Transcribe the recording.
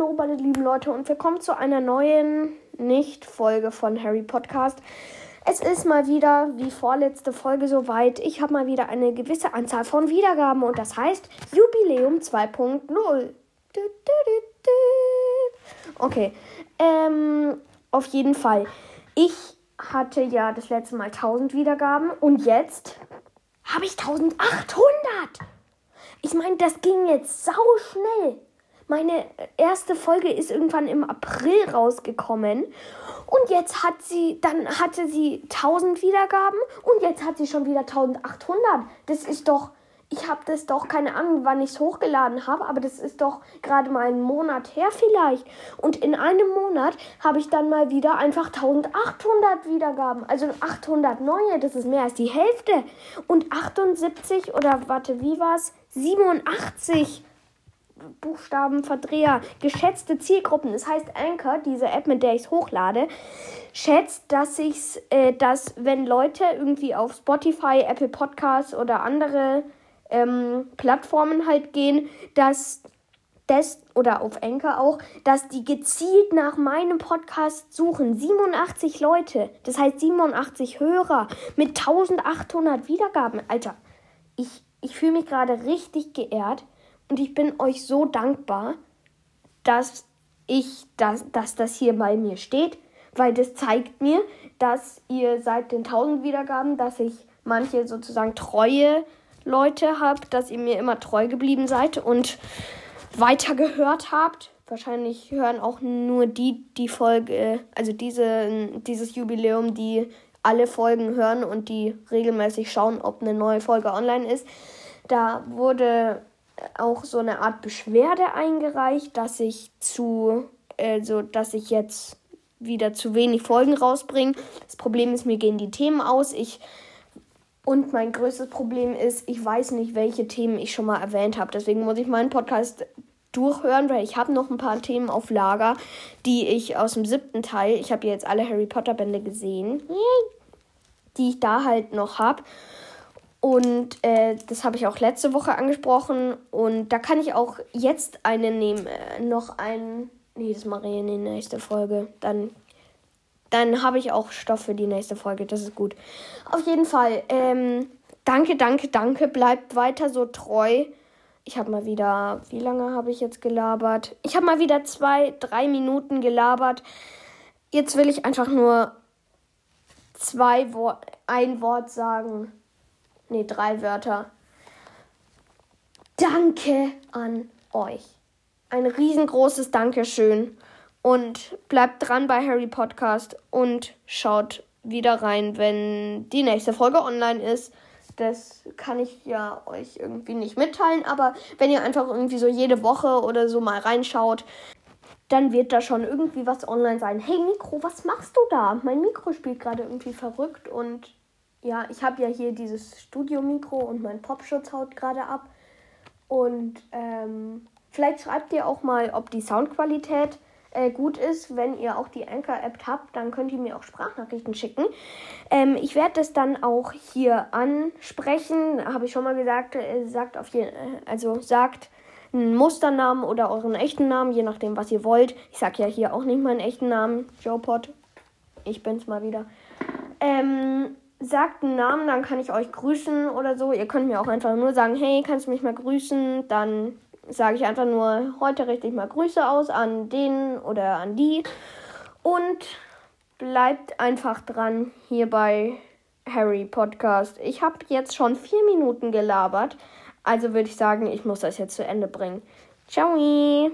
Hallo, meine lieben Leute, und willkommen zu einer neuen Nicht-Folge von Harry Podcast. Es ist mal wieder, wie vorletzte Folge, soweit. Ich habe mal wieder eine gewisse Anzahl von Wiedergaben und das heißt Jubiläum 2.0. Okay, ähm, auf jeden Fall. Ich hatte ja das letzte Mal 1000 Wiedergaben und jetzt habe ich 1800. Ich meine, das ging jetzt sau schnell. Meine erste Folge ist irgendwann im April rausgekommen und jetzt hat sie, dann hatte sie 1000 Wiedergaben und jetzt hat sie schon wieder 1800. Das ist doch, ich habe das doch, keine Ahnung, wann ich es hochgeladen habe, aber das ist doch gerade mal einen Monat her vielleicht. Und in einem Monat habe ich dann mal wieder einfach 1800 Wiedergaben. Also 800 neue, das ist mehr als die Hälfte. Und 78 oder warte, wie war's? 87 Buchstabenverdreher, geschätzte Zielgruppen. Das heißt, Anchor, diese App, mit der ich es hochlade, schätzt, dass ich's, äh, dass wenn Leute irgendwie auf Spotify, Apple Podcasts oder andere ähm, Plattformen halt gehen, dass das oder auf Anchor auch, dass die gezielt nach meinem Podcast suchen. 87 Leute, das heißt 87 Hörer mit 1800 Wiedergaben. Alter, ich, ich fühle mich gerade richtig geehrt und ich bin euch so dankbar, dass ich, dass, dass das hier bei mir steht, weil das zeigt mir, dass ihr seit den 1000 Wiedergaben, dass ich manche sozusagen treue Leute habt, dass ihr mir immer treu geblieben seid und weiter gehört habt. Wahrscheinlich hören auch nur die die Folge, also diese, dieses Jubiläum, die alle Folgen hören und die regelmäßig schauen, ob eine neue Folge online ist. Da wurde auch so eine Art Beschwerde eingereicht, dass ich zu, also dass ich jetzt wieder zu wenig Folgen rausbringe. Das Problem ist, mir gehen die Themen aus. Ich und mein größtes Problem ist, ich weiß nicht, welche Themen ich schon mal erwähnt habe. Deswegen muss ich meinen Podcast durchhören, weil ich habe noch ein paar Themen auf Lager, die ich aus dem siebten Teil, ich habe jetzt alle Harry Potter Bände gesehen, die ich da halt noch habe. Und äh, das habe ich auch letzte Woche angesprochen. Und da kann ich auch jetzt eine nehmen. Äh, noch einen. Nee, das mache ich in die nächste Folge. Dann, dann habe ich auch Stoff für die nächste Folge. Das ist gut. Auf jeden Fall. Ähm, danke, danke, danke. Bleibt weiter so treu. Ich habe mal wieder. Wie lange habe ich jetzt gelabert? Ich habe mal wieder zwei, drei Minuten gelabert. Jetzt will ich einfach nur zwei Wort, ein Wort sagen. Nee, drei Wörter. Danke an euch. Ein riesengroßes Dankeschön. Und bleibt dran bei Harry Podcast und schaut wieder rein, wenn die nächste Folge online ist. Das kann ich ja euch irgendwie nicht mitteilen, aber wenn ihr einfach irgendwie so jede Woche oder so mal reinschaut, dann wird da schon irgendwie was online sein. Hey Mikro, was machst du da? Mein Mikro spielt gerade irgendwie verrückt und ja, ich habe ja hier dieses Studio-Mikro und mein Popschutz haut gerade ab. Und ähm, vielleicht schreibt ihr auch mal, ob die Soundqualität äh, gut ist. Wenn ihr auch die Anchor-App habt, dann könnt ihr mir auch Sprachnachrichten schicken. Ähm, ich werde das dann auch hier ansprechen. Habe ich schon mal gesagt. Äh, sagt auf jeden, äh, also sagt einen Musternamen oder euren echten Namen, je nachdem, was ihr wollt. Ich sage ja hier auch nicht meinen echten Namen, Joe Pot. Ich bin's mal wieder. Ähm, sagt einen Namen, dann kann ich euch grüßen oder so. Ihr könnt mir auch einfach nur sagen, hey, kannst du mich mal grüßen? Dann sage ich einfach nur, heute richte ich mal Grüße aus an den oder an die. Und bleibt einfach dran hier bei Harry Podcast. Ich habe jetzt schon vier Minuten gelabert. Also würde ich sagen, ich muss das jetzt zu Ende bringen. Ciao!